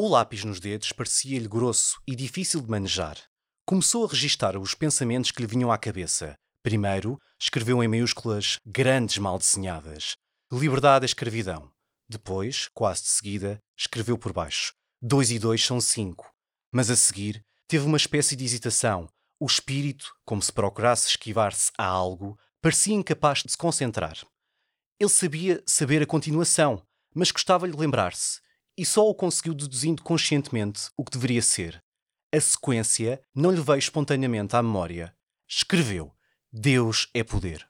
O lápis nos dedos parecia-lhe grosso e difícil de manejar. Começou a registar os pensamentos que lhe vinham à cabeça. Primeiro, escreveu em maiúsculas grandes mal desenhadas. Liberdade e escravidão. Depois, quase de seguida, escreveu por baixo. Dois e dois são cinco. Mas a seguir, teve uma espécie de hesitação. O espírito, como se procurasse esquivar-se a algo, parecia incapaz de se concentrar. Ele sabia saber a continuação, mas gostava-lhe lembrar-se e só o conseguiu deduzindo conscientemente o que deveria ser. A sequência não lhe veio espontaneamente à memória. Escreveu: Deus é poder.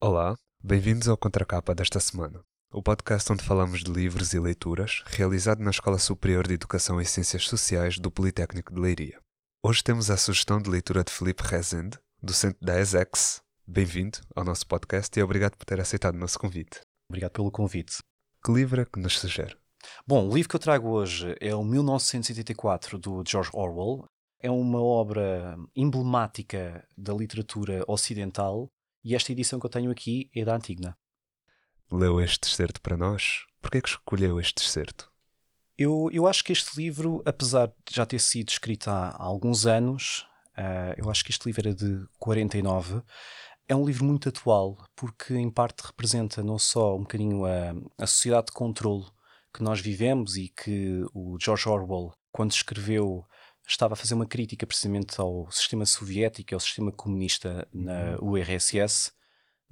Olá, bem-vindos ao Contracapa desta semana o podcast onde falamos de livros e leituras, realizado na Escola Superior de Educação e Ciências Sociais do Politécnico de Leiria. Hoje temos a sugestão de leitura de Felipe Rezende, docente da ESEX. Bem-vindo ao nosso podcast e obrigado por ter aceitado o nosso convite. Obrigado pelo convite. Que livro é que nos sugere? Bom, o livro que eu trago hoje é o 1984 do George Orwell. É uma obra emblemática da literatura ocidental e esta edição que eu tenho aqui é da Antigna leu este excerto para nós? Porquê é que escolheu este excerto? Eu, eu acho que este livro, apesar de já ter sido escrito há, há alguns anos, uh, eu acho que este livro era de 49, é um livro muito atual, porque em parte representa não só um bocadinho a, a sociedade de controle que nós vivemos e que o George Orwell, quando escreveu, estava a fazer uma crítica precisamente ao sistema soviético, ao sistema comunista na URSS,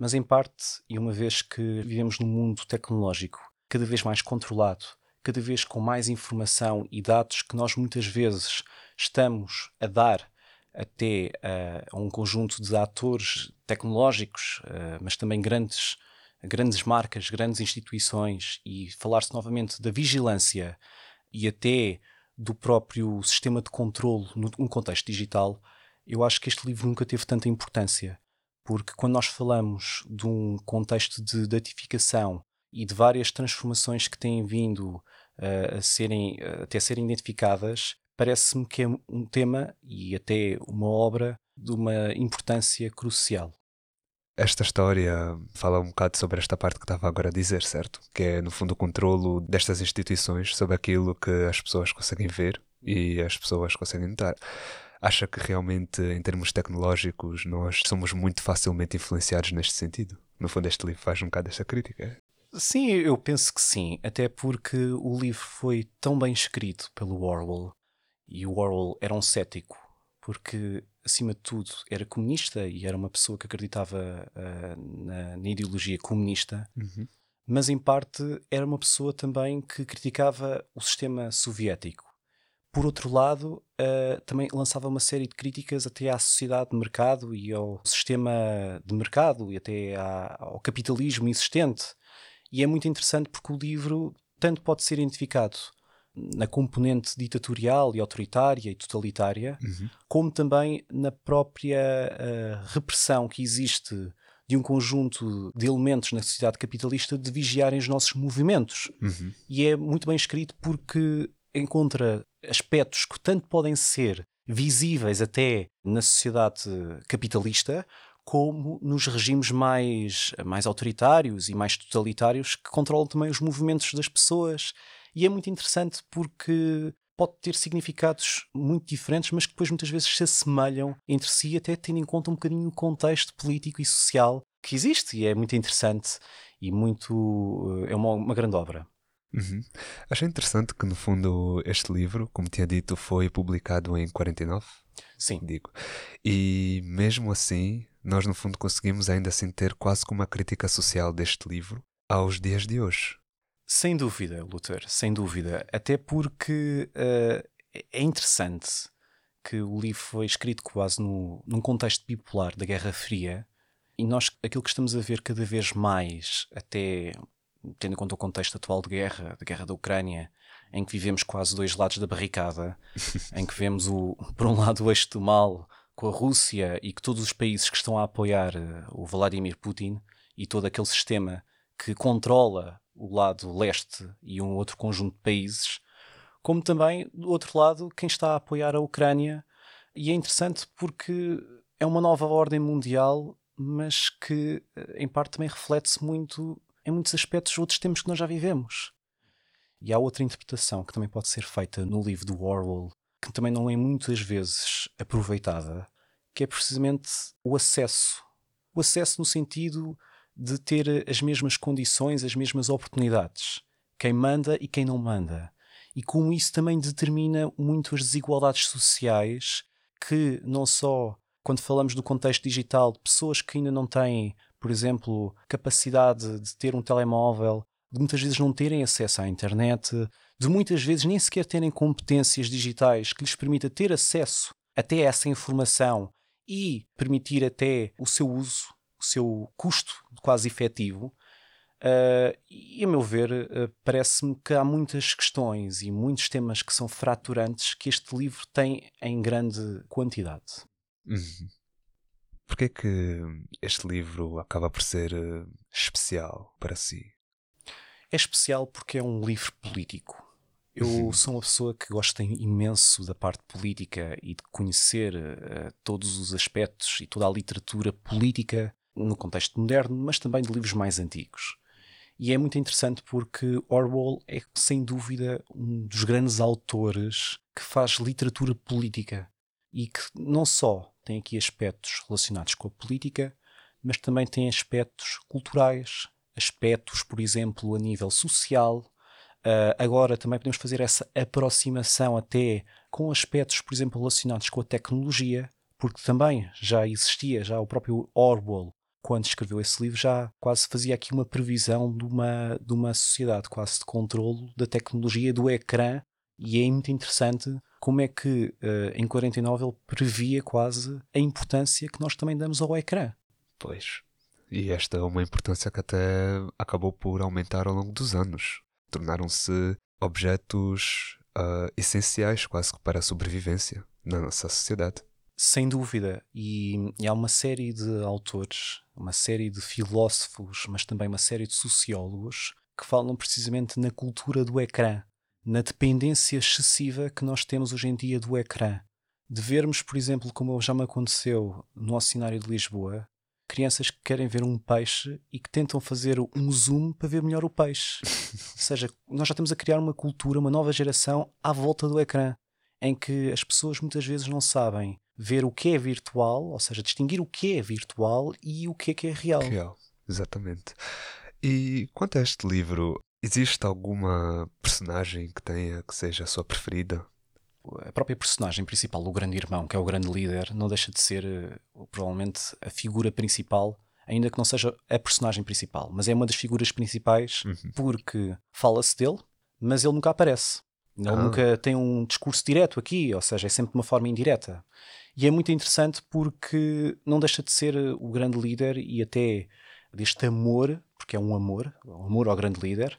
mas em parte, e uma vez que vivemos num mundo tecnológico cada vez mais controlado, cada vez com mais informação e dados que nós muitas vezes estamos a dar até uh, a um conjunto de atores tecnológicos, uh, mas também grandes, grandes marcas, grandes instituições, e falar-se novamente da vigilância e até do próprio sistema de controle num contexto digital, eu acho que este livro nunca teve tanta importância porque quando nós falamos de um contexto de datificação e de várias transformações que têm vindo uh, a serem, uh, até serem identificadas, parece-me que é um tema e até uma obra de uma importância crucial. Esta história fala um bocado sobre esta parte que estava agora a dizer, certo? Que é, no fundo, o controlo destas instituições sobre aquilo que as pessoas conseguem ver e as pessoas conseguem notar acha que realmente, em termos tecnológicos, nós somos muito facilmente influenciados neste sentido? No fundo, este livro faz um bocado esta crítica. Sim, eu penso que sim, até porque o livro foi tão bem escrito pelo Orwell e o Orwell era um cético, porque acima de tudo era comunista e era uma pessoa que acreditava uh, na, na, ideologia comunista, uhum. mas em parte era uma pessoa também que criticava o sistema soviético por outro lado, uh, também lançava uma série de críticas até à sociedade de mercado e ao sistema de mercado e até à, ao capitalismo existente. E é muito interessante porque o livro tanto pode ser identificado na componente ditatorial e autoritária e totalitária, uhum. como também na própria uh, repressão que existe de um conjunto de elementos na sociedade capitalista de vigiarem os nossos movimentos. Uhum. E é muito bem escrito porque encontra aspectos que tanto podem ser visíveis até na sociedade capitalista, como nos regimes mais, mais autoritários e mais totalitários que controlam também os movimentos das pessoas. E é muito interessante porque pode ter significados muito diferentes, mas que depois muitas vezes se assemelham entre si, até tendo em conta um bocadinho o contexto político e social que existe. E é muito interessante e muito. é uma, uma grande obra. Uhum. Achei interessante que, no fundo, este livro, como tinha dito, foi publicado em 49. Sim. Digo. E mesmo assim, nós, no fundo, conseguimos ainda assim ter quase como uma crítica social deste livro aos dias de hoje. Sem dúvida, Luther, sem dúvida. Até porque uh, é interessante que o livro foi escrito quase no, num contexto bipolar da Guerra Fria e nós aquilo que estamos a ver cada vez mais, até tendo em conta o contexto atual de guerra, da guerra da Ucrânia, em que vivemos quase dois lados da barricada, em que vemos, o, por um lado, o eixo do mal com a Rússia e que todos os países que estão a apoiar uh, o Vladimir Putin e todo aquele sistema que controla o lado leste e um outro conjunto de países, como também, do outro lado, quem está a apoiar a Ucrânia. E é interessante porque é uma nova ordem mundial, mas que em parte também reflete-se muito em muitos aspectos outros tempos que nós já vivemos. E há outra interpretação que também pode ser feita no livro do Orwell, que também não é muitas vezes aproveitada, que é precisamente o acesso. O acesso no sentido de ter as mesmas condições, as mesmas oportunidades. Quem manda e quem não manda. E como isso também determina muito as desigualdades sociais que não só quando falamos do contexto digital pessoas que ainda não têm, por exemplo, capacidade de ter um telemóvel de muitas vezes não terem acesso à internet, de muitas vezes nem sequer terem competências digitais que lhes permita ter acesso até essa informação e permitir até o seu uso, o seu custo quase efetivo. Uh, e a meu ver, uh, parece-me que há muitas questões e muitos temas que são fraturantes que este livro tem em grande quantidade. Uhum. Porquê que este livro acaba por ser uh, especial para si? É especial porque é um livro político. Eu uhum. sou uma pessoa que gosta imenso da parte política e de conhecer uh, todos os aspectos e toda a literatura política no contexto moderno, mas também de livros mais antigos. E é muito interessante porque Orwell é, sem dúvida, um dos grandes autores que faz literatura política e que não só tem aqui aspectos relacionados com a política, mas também tem aspectos culturais, aspectos, por exemplo, a nível social. Uh, agora também podemos fazer essa aproximação até com aspectos, por exemplo, relacionados com a tecnologia, porque também já existia, já o próprio Orwell, quando escreveu esse livro, já quase fazia aqui uma previsão de uma, de uma sociedade quase de controlo da tecnologia do ecrã, e é muito interessante como é que uh, em 49 ele previa quase a importância que nós também damos ao ecrã. Pois. E esta é uma importância que até acabou por aumentar ao longo dos anos. Tornaram-se objetos uh, essenciais quase que para a sobrevivência na nossa sociedade. Sem dúvida. E, e, há uma série de autores, uma série de filósofos, mas também uma série de sociólogos que falam precisamente na cultura do ecrã, na dependência excessiva que nós temos hoje em dia do ecrã. De vermos, por exemplo, como já me aconteceu no nosso cenário de Lisboa, crianças que querem ver um peixe e que tentam fazer um zoom para ver melhor o peixe. Ou seja, nós já estamos a criar uma cultura, uma nova geração à volta do ecrã, em que as pessoas muitas vezes não sabem ver o que é virtual, ou seja, distinguir o que é virtual e o que é que é real. Real, exatamente. E quanto a este livro, existe alguma personagem que tenha que seja a sua preferida? a própria personagem principal, o grande irmão, que é o grande líder, não deixa de ser uh, provavelmente a figura principal, ainda que não seja a personagem principal, mas é uma das figuras principais uhum. porque fala-se dele, mas ele nunca aparece. Ele ah. nunca tem um discurso direto aqui, ou seja, é sempre de uma forma indireta. E é muito interessante porque não deixa de ser o grande líder e até deste amor, porque é um amor, um amor ao grande líder,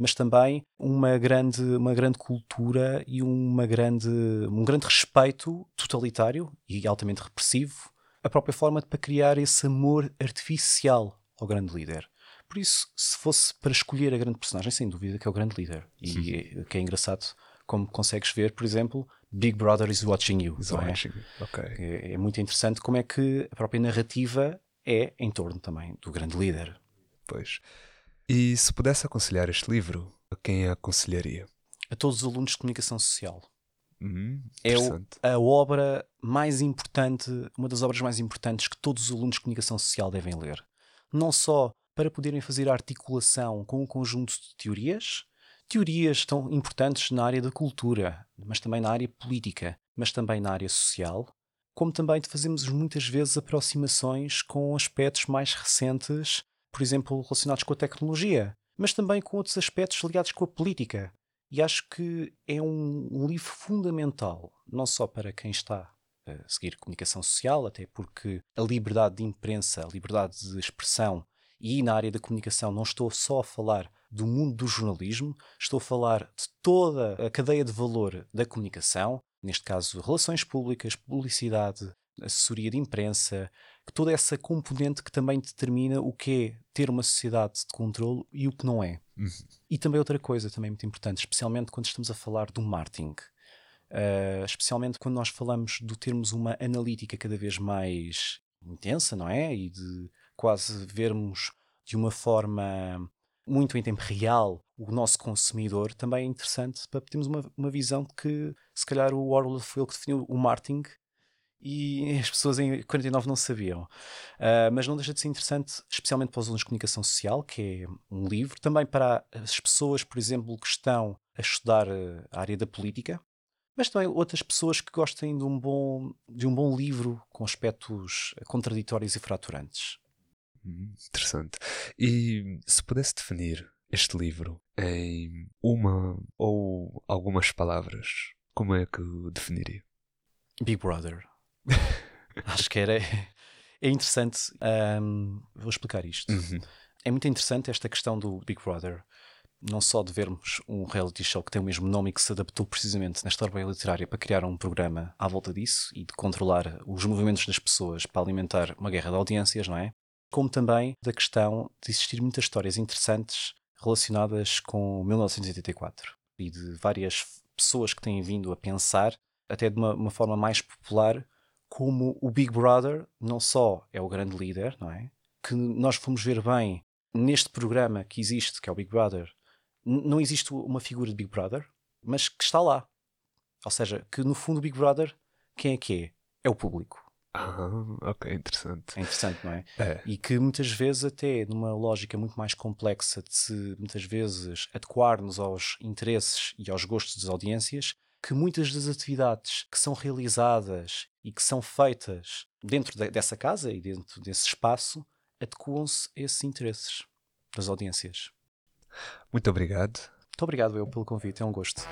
mas também uma grande, uma grande cultura e uma grande, um grande respeito totalitário e altamente repressivo, a própria forma de, para criar esse amor artificial ao grande líder. Por isso, se fosse para escolher a grande personagem, sem dúvida que é o grande líder. E é, que é engraçado como consegues ver, por exemplo, Big Brother is watching you. Is watching. É? Okay. É, é muito interessante como é que a própria narrativa é em torno também do grande líder. Pois. E se pudesse aconselhar este livro, a quem a aconselharia? A todos os alunos de comunicação social. Hum, é a obra mais importante, uma das obras mais importantes que todos os alunos de comunicação social devem ler. Não só para poderem fazer a articulação com um conjunto de teorias, teorias tão importantes na área da cultura, mas também na área política, mas também na área social, como também fazemos muitas vezes aproximações com aspectos mais recentes por exemplo, relacionados com a tecnologia, mas também com outros aspectos ligados com a política. E acho que é um, livro fundamental, não só para quem está a seguir comunicação social, até porque a liberdade de imprensa, a liberdade de expressão, e na área da comunicação não estou só a falar do mundo do jornalismo, estou a falar de toda a cadeia de valor da comunicação, neste caso relações públicas, publicidade, assessoria de imprensa, toda essa componente que também determina o que é ter uma sociedade de controle e o que não é. Uhum. E também outra coisa também muito importante, especialmente quando estamos a falar do marketing. uh, especialmente quando nós falamos de termos uma analítica cada vez mais intensa, não é? E de quase vermos de uma forma muito em tempo real o nosso consumidor, também é interessante para termos uma, uma visão de que se calhar o Orwell foi ele que definiu o marketing e as pessoas em 49 não sabiam. Uh, mas não deixa de ser interessante, especialmente para os alunos de comunicação social, que é um livro, também para as pessoas, por exemplo, que estão a estudar ah, a área da política, mas também outras pessoas que gostem de um bom, de um bom livro com aspectos contraditórios e fraturantes. Hum, interessante. E se pudesse definir este livro em uma ou algumas palavras, como é que o definiria? Big Brother. Acho que era. É interessante. Um, vou explicar isto. Uhum. É muito interessante esta questão do Big Brother. Não só de vermos um reality show que tem o mesmo nome e que se adaptou precisamente nesta obra literária para criar um programa à volta disso e de controlar os movimentos das pessoas para alimentar uma guerra de audiências, não é? Como também da questão de existir muitas histórias interessantes relacionadas com 1984 e de várias pessoas que têm vindo a pensar, até de uma, uma forma mais popular, como o Big Brother não só é o grande líder, não é? Que nós fomos ver bem neste programa que existe, que é o Big Brother, não existe uma figura de Big Brother, mas que está lá. Ou seja, que no fundo o Big Brother, quem é que é? É o público. Ah, ok, interessante. É interessante, não é? É. E que muitas vezes, até numa lógica muito mais complexa de se, muitas vezes, adequar-nos aos interesses e aos gostos das audiências, que muitas das atividades que são realizadas e que são feitas dentro de, dessa casa e dentro desse espaço adequam-se a esses interesses das audiências. Muito obrigado. Muito obrigado eu pelo convite, é um gosto.